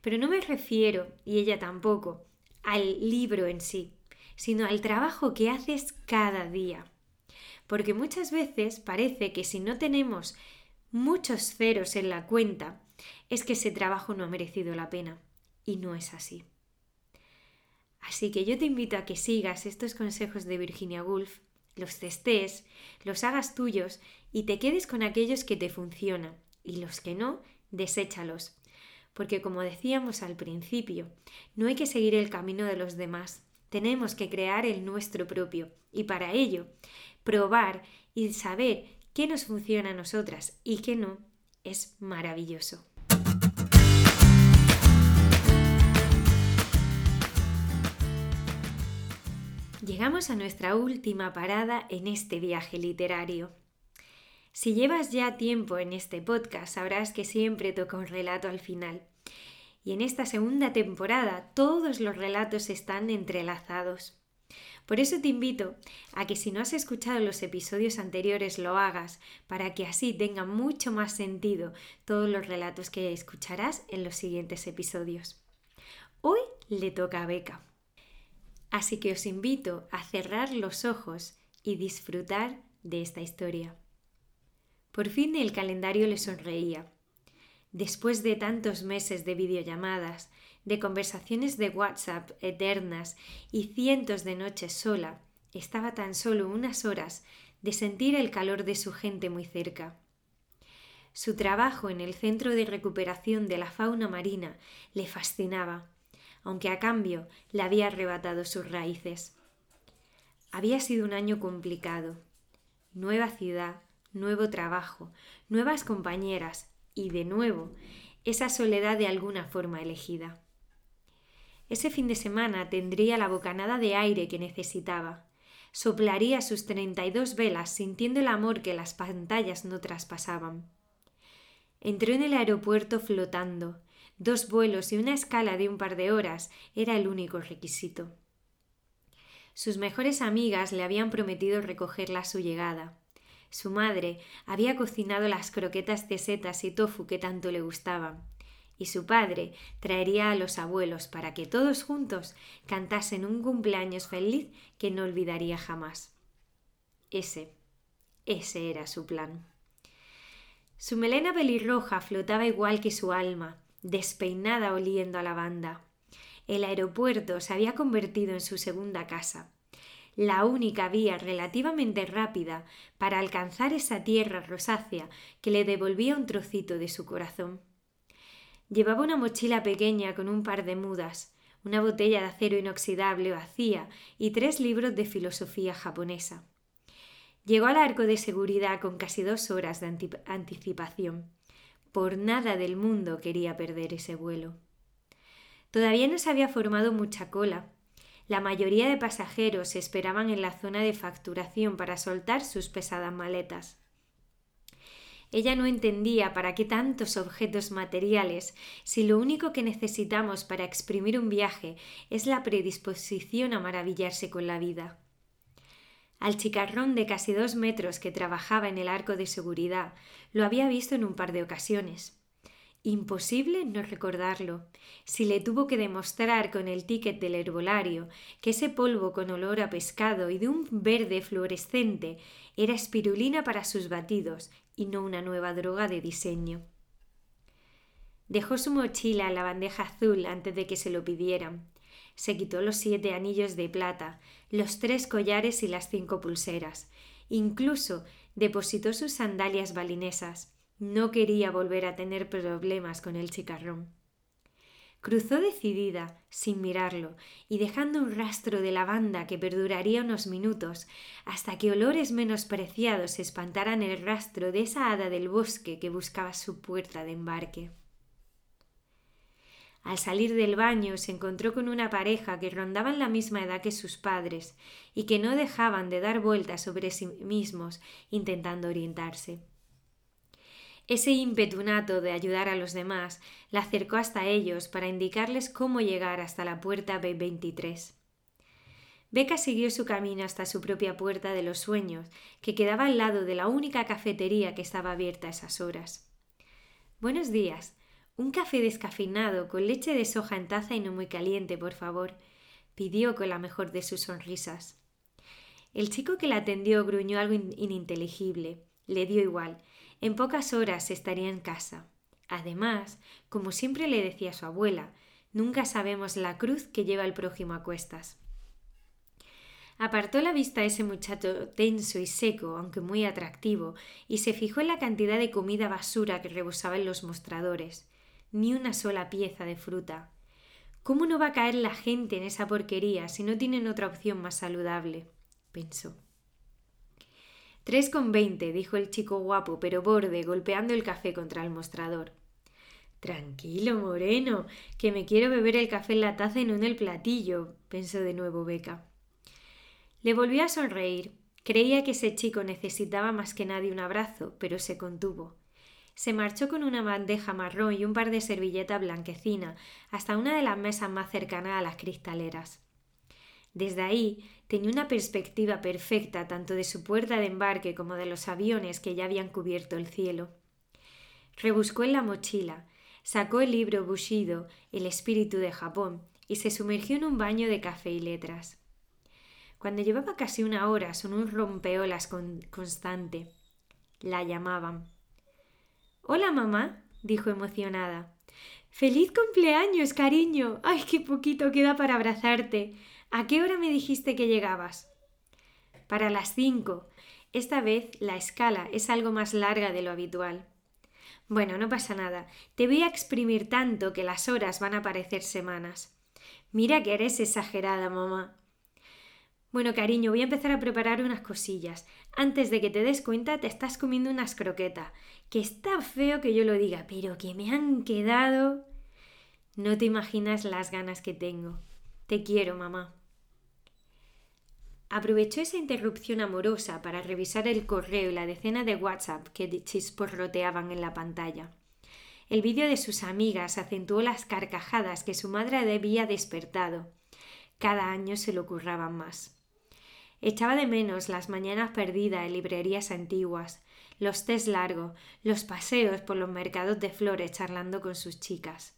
Pero no me refiero, y ella tampoco, al libro en sí, sino al trabajo que haces cada día. Porque muchas veces parece que si no tenemos muchos ceros en la cuenta, es que ese trabajo no ha merecido la pena. Y no es así. Así que yo te invito a que sigas estos consejos de Virginia Woolf, los testes, los hagas tuyos y te quedes con aquellos que te funcionan y los que no, deséchalos. Porque como decíamos al principio, no hay que seguir el camino de los demás, tenemos que crear el nuestro propio y para ello probar y saber qué nos funciona a nosotras y qué no es maravilloso. Llegamos a nuestra última parada en este viaje literario. Si llevas ya tiempo en este podcast, sabrás que siempre toca un relato al final. Y en esta segunda temporada todos los relatos están entrelazados. Por eso te invito a que si no has escuchado los episodios anteriores lo hagas, para que así tenga mucho más sentido todos los relatos que escucharás en los siguientes episodios. Hoy le toca a Beca. Así que os invito a cerrar los ojos y disfrutar de esta historia. Por fin el calendario le sonreía. Después de tantos meses de videollamadas, de conversaciones de WhatsApp eternas y cientos de noches sola, estaba tan solo unas horas de sentir el calor de su gente muy cerca. Su trabajo en el Centro de Recuperación de la Fauna Marina le fascinaba aunque a cambio le había arrebatado sus raíces. Había sido un año complicado. Nueva ciudad, nuevo trabajo, nuevas compañeras y, de nuevo, esa soledad de alguna forma elegida. Ese fin de semana tendría la bocanada de aire que necesitaba. Soplaría sus treinta y dos velas sintiendo el amor que las pantallas no traspasaban. Entró en el aeropuerto flotando, Dos vuelos y una escala de un par de horas era el único requisito. Sus mejores amigas le habían prometido recogerla a su llegada. Su madre había cocinado las croquetas de setas y tofu que tanto le gustaban, y su padre traería a los abuelos para que todos juntos cantasen un cumpleaños feliz que no olvidaría jamás. Ese, ese era su plan. Su melena pelirroja flotaba igual que su alma, despeinada oliendo a lavanda. El aeropuerto se había convertido en su segunda casa, la única vía relativamente rápida para alcanzar esa tierra rosácea que le devolvía un trocito de su corazón. Llevaba una mochila pequeña con un par de mudas, una botella de acero inoxidable vacía y tres libros de filosofía japonesa. Llegó al arco de seguridad con casi dos horas de anticipación. Por nada del mundo quería perder ese vuelo. Todavía no se había formado mucha cola. La mayoría de pasajeros esperaban en la zona de facturación para soltar sus pesadas maletas. Ella no entendía para qué tantos objetos materiales si lo único que necesitamos para exprimir un viaje es la predisposición a maravillarse con la vida. Al chicarrón de casi dos metros que trabajaba en el arco de seguridad lo había visto en un par de ocasiones. Imposible no recordarlo, si le tuvo que demostrar con el ticket del herbolario que ese polvo con olor a pescado y de un verde fluorescente era espirulina para sus batidos y no una nueva droga de diseño. Dejó su mochila en la bandeja azul antes de que se lo pidieran se quitó los siete anillos de plata, los tres collares y las cinco pulseras. Incluso depositó sus sandalias balinesas. No quería volver a tener problemas con el chicarrón. Cruzó decidida, sin mirarlo, y dejando un rastro de lavanda que perduraría unos minutos, hasta que olores menospreciados espantaran el rastro de esa hada del bosque que buscaba su puerta de embarque. Al salir del baño se encontró con una pareja que rondaban la misma edad que sus padres y que no dejaban de dar vueltas sobre sí mismos intentando orientarse. Ese impetunato de ayudar a los demás la acercó hasta ellos para indicarles cómo llegar hasta la puerta B23. Beca siguió su camino hasta su propia puerta de los sueños, que quedaba al lado de la única cafetería que estaba abierta a esas horas. Buenos días, un café descafeinado con leche de soja en taza y no muy caliente, por favor. pidió con la mejor de sus sonrisas. El chico que la atendió gruñó algo ininteligible. Le dio igual. En pocas horas estaría en casa. Además, como siempre le decía su abuela, nunca sabemos la cruz que lleva el prójimo a cuestas. Apartó la vista a ese muchacho tenso y seco, aunque muy atractivo, y se fijó en la cantidad de comida basura que rebosaba en los mostradores. Ni una sola pieza de fruta. ¿Cómo no va a caer la gente en esa porquería si no tienen otra opción más saludable? pensó. Tres con veinte, dijo el chico guapo pero borde, golpeando el café contra el mostrador. Tranquilo, Moreno, que me quiero beber el café en la taza y no en el platillo, pensó de nuevo Beca. Le volvió a sonreír. Creía que ese chico necesitaba más que nadie un abrazo, pero se contuvo. Se marchó con una bandeja marrón y un par de servilletas blanquecina hasta una de las mesas más cercanas a las cristaleras. Desde ahí tenía una perspectiva perfecta tanto de su puerta de embarque como de los aviones que ya habían cubierto el cielo. Rebuscó en la mochila, sacó el libro Bushido, El espíritu de Japón, y se sumergió en un baño de café y letras. Cuando llevaba casi una hora sonó un rompeolas constante. La llamaban. Hola, mamá, dijo emocionada. ¡Feliz cumpleaños, cariño! ¡Ay, qué poquito queda para abrazarte! ¿A qué hora me dijiste que llegabas? Para las cinco. Esta vez la escala es algo más larga de lo habitual. Bueno, no pasa nada. Te voy a exprimir tanto que las horas van a parecer semanas. Mira que eres exagerada, mamá. Bueno, cariño, voy a empezar a preparar unas cosillas. Antes de que te des cuenta, te estás comiendo unas croquetas. Que está feo que yo lo diga, pero que me han quedado. No te imaginas las ganas que tengo. Te quiero, mamá. Aprovechó esa interrupción amorosa para revisar el correo y la decena de WhatsApp que chisporroteaban en la pantalla. El vídeo de sus amigas acentuó las carcajadas que su madre había despertado. Cada año se lo curraban más. Echaba de menos las mañanas perdidas en librerías antiguas, los tés largos, los paseos por los mercados de flores charlando con sus chicas.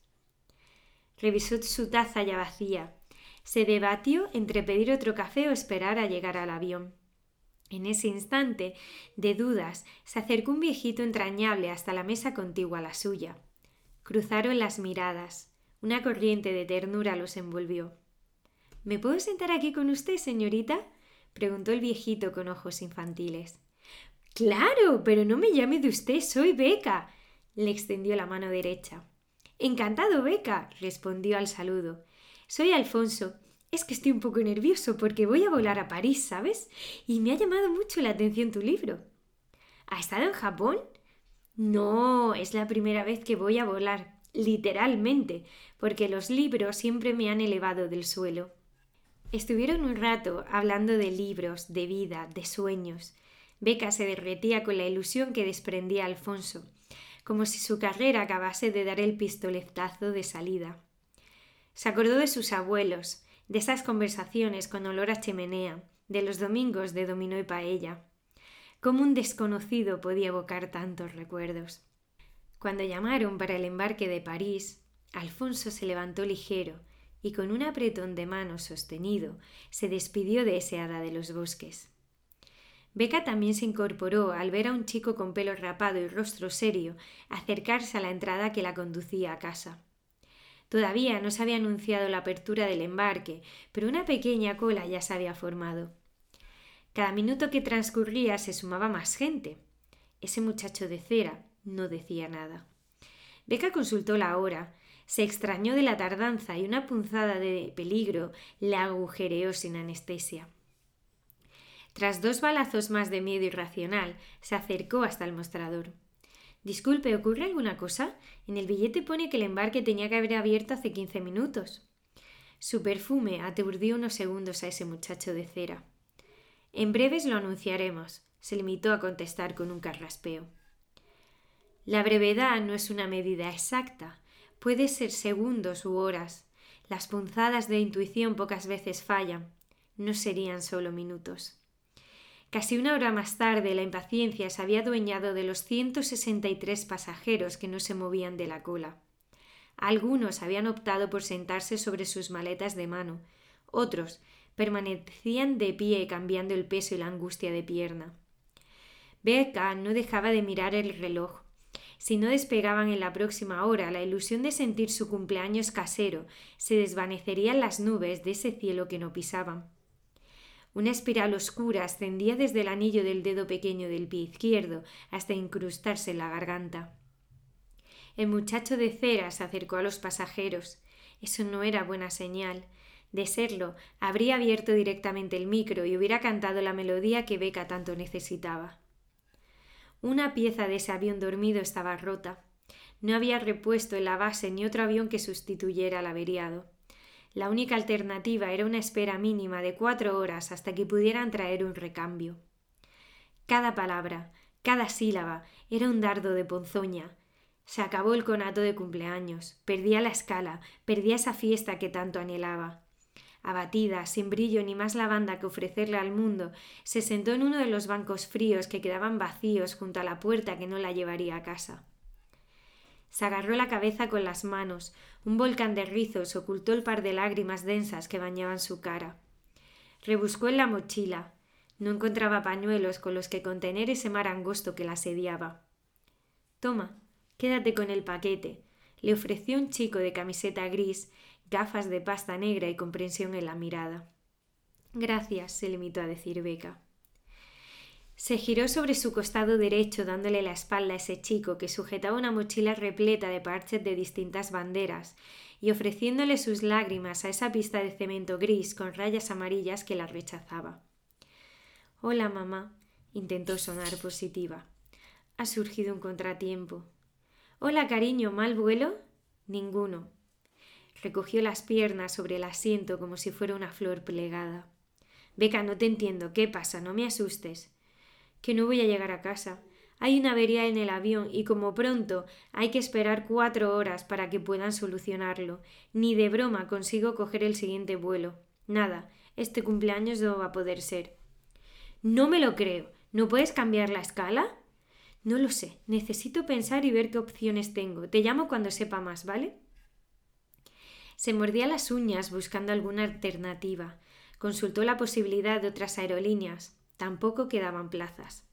Revisó su taza ya vacía. Se debatió entre pedir otro café o esperar a llegar al avión. En ese instante de dudas se acercó un viejito entrañable hasta la mesa contigua a la suya. Cruzaron las miradas. Una corriente de ternura los envolvió. ¿Me puedo sentar aquí con usted, señorita? preguntó el viejito con ojos infantiles. Claro, pero no me llame de usted, soy Beca. le extendió la mano derecha. Encantado, Beca, respondió al saludo. Soy Alfonso. Es que estoy un poco nervioso porque voy a volar a París, ¿sabes? Y me ha llamado mucho la atención tu libro. ¿Ha estado en Japón? No, es la primera vez que voy a volar, literalmente, porque los libros siempre me han elevado del suelo. Estuvieron un rato hablando de libros, de vida, de sueños. Beca se derretía con la ilusión que desprendía Alfonso, como si su carrera acabase de dar el pistoletazo de salida. Se acordó de sus abuelos, de esas conversaciones con olor a chimenea, de los domingos de dominó y paella. ¿Cómo un desconocido podía evocar tantos recuerdos? Cuando llamaron para el embarque de París, Alfonso se levantó ligero, y con un apretón de mano sostenido se despidió de ese hada de los bosques. Beca también se incorporó al ver a un chico con pelo rapado y rostro serio acercarse a la entrada que la conducía a casa. Todavía no se había anunciado la apertura del embarque, pero una pequeña cola ya se había formado. Cada minuto que transcurría se sumaba más gente. Ese muchacho de cera no decía nada. Beca consultó la hora se extrañó de la tardanza y una punzada de peligro le agujereó sin anestesia. Tras dos balazos más de miedo irracional, se acercó hasta el mostrador. Disculpe, ¿ocurre alguna cosa? En el billete pone que el embarque tenía que haber abierto hace quince minutos. Su perfume aturdió unos segundos a ese muchacho de cera. En breves lo anunciaremos, se limitó a contestar con un carraspeo. La brevedad no es una medida exacta, Puede ser segundos u horas. Las punzadas de intuición pocas veces fallan. No serían solo minutos. Casi una hora más tarde la impaciencia se había adueñado de los 163 pasajeros que no se movían de la cola. Algunos habían optado por sentarse sobre sus maletas de mano, Otros permanecían de pie cambiando el peso y la angustia de pierna. Becca no dejaba de mirar el reloj. Si no despegaban en la próxima hora, la ilusión de sentir su cumpleaños casero se desvanecería en las nubes de ese cielo que no pisaban. Una espiral oscura ascendía desde el anillo del dedo pequeño del pie izquierdo hasta incrustarse en la garganta. El muchacho de cera se acercó a los pasajeros. Eso no era buena señal. De serlo, habría abierto directamente el micro y hubiera cantado la melodía que Beca tanto necesitaba. Una pieza de ese avión dormido estaba rota. No había repuesto en la base ni otro avión que sustituyera al averiado. La única alternativa era una espera mínima de cuatro horas hasta que pudieran traer un recambio. Cada palabra, cada sílaba era un dardo de ponzoña. Se acabó el conato de cumpleaños, perdía la escala, perdía esa fiesta que tanto anhelaba. Abatida, sin brillo ni más lavanda que ofrecerle al mundo, se sentó en uno de los bancos fríos que quedaban vacíos junto a la puerta que no la llevaría a casa. Se agarró la cabeza con las manos, un volcán de rizos ocultó el par de lágrimas densas que bañaban su cara. Rebuscó en la mochila. No encontraba pañuelos con los que contener ese mar angosto que la asediaba. Toma, quédate con el paquete, le ofreció un chico de camiseta gris gafas de pasta negra y comprensión en la mirada. Gracias, se limitó a decir Beca. Se giró sobre su costado derecho dándole la espalda a ese chico que sujetaba una mochila repleta de parches de distintas banderas y ofreciéndole sus lágrimas a esa pista de cemento gris con rayas amarillas que la rechazaba. Hola, mamá, intentó sonar positiva. Ha surgido un contratiempo. Hola, cariño, ¿mal vuelo? Ninguno. Recogió las piernas sobre el asiento como si fuera una flor plegada. Beca, no te entiendo. ¿Qué pasa? No me asustes. Que no voy a llegar a casa. Hay una avería en el avión y como pronto hay que esperar cuatro horas para que puedan solucionarlo. Ni de broma consigo coger el siguiente vuelo. Nada, este cumpleaños no va a poder ser. No me lo creo. ¿No puedes cambiar la escala? No lo sé. Necesito pensar y ver qué opciones tengo. Te llamo cuando sepa más, ¿vale? Se mordía las uñas buscando alguna alternativa. Consultó la posibilidad de otras aerolíneas. Tampoco quedaban plazas.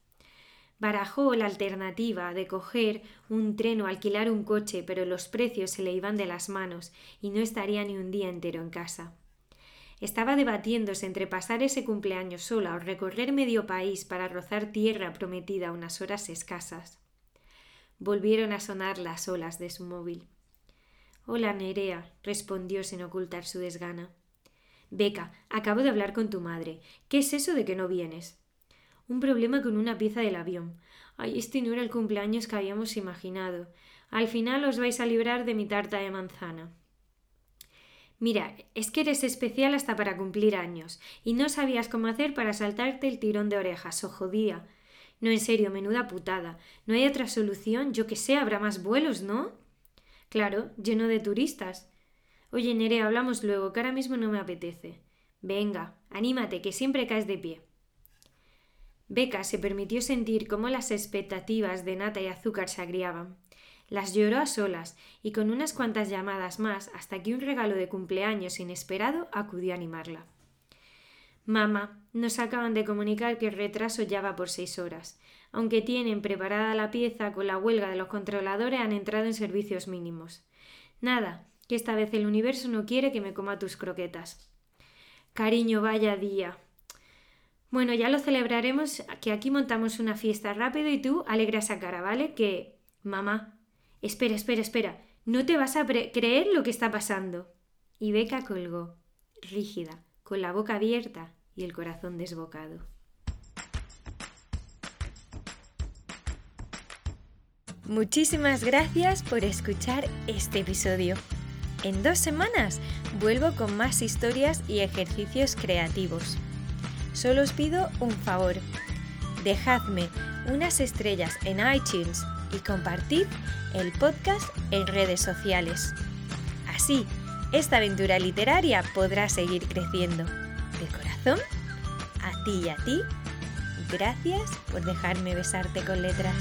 Barajó la alternativa de coger un tren o alquilar un coche, pero los precios se le iban de las manos y no estaría ni un día entero en casa. Estaba debatiéndose entre pasar ese cumpleaños sola o recorrer medio país para rozar tierra prometida unas horas escasas. Volvieron a sonar las olas de su móvil. Hola, Nerea, respondió sin ocultar su desgana. Beca, acabo de hablar con tu madre. ¿Qué es eso de que no vienes? Un problema con una pieza del avión. Ay, este no era el cumpleaños que habíamos imaginado. Al final os vais a librar de mi tarta de manzana. Mira, es que eres especial hasta para cumplir años, y no sabías cómo hacer para saltarte el tirón de orejas, o jodía. No, en serio, menuda putada. ¿No hay otra solución? Yo que sé, habrá más vuelos, ¿no? Claro, lleno de turistas. Oye, Nere, hablamos luego, que ahora mismo no me apetece. Venga, anímate, que siempre caes de pie. Beca se permitió sentir cómo las expectativas de nata y azúcar se agriaban. Las lloró a solas y con unas cuantas llamadas más hasta que un regalo de cumpleaños inesperado acudió a animarla. Mamá, nos acaban de comunicar que el retraso ya va por seis horas. Aunque tienen preparada la pieza con la huelga de los controladores, han entrado en servicios mínimos. Nada, que esta vez el universo no quiere que me coma tus croquetas. Cariño, vaya día. Bueno, ya lo celebraremos, que aquí montamos una fiesta rápido y tú alegra esa cara, ¿vale? Que... Mamá. Espera, espera, espera. No te vas a creer lo que está pasando. Y Beca colgó, rígida, con la boca abierta y el corazón desbocado. Muchísimas gracias por escuchar este episodio. En dos semanas vuelvo con más historias y ejercicios creativos. Solo os pido un favor. Dejadme unas estrellas en iTunes y compartid el podcast en redes sociales. Así, esta aventura literaria podrá seguir creciendo. De corazón, a ti y a ti, gracias por dejarme besarte con letras.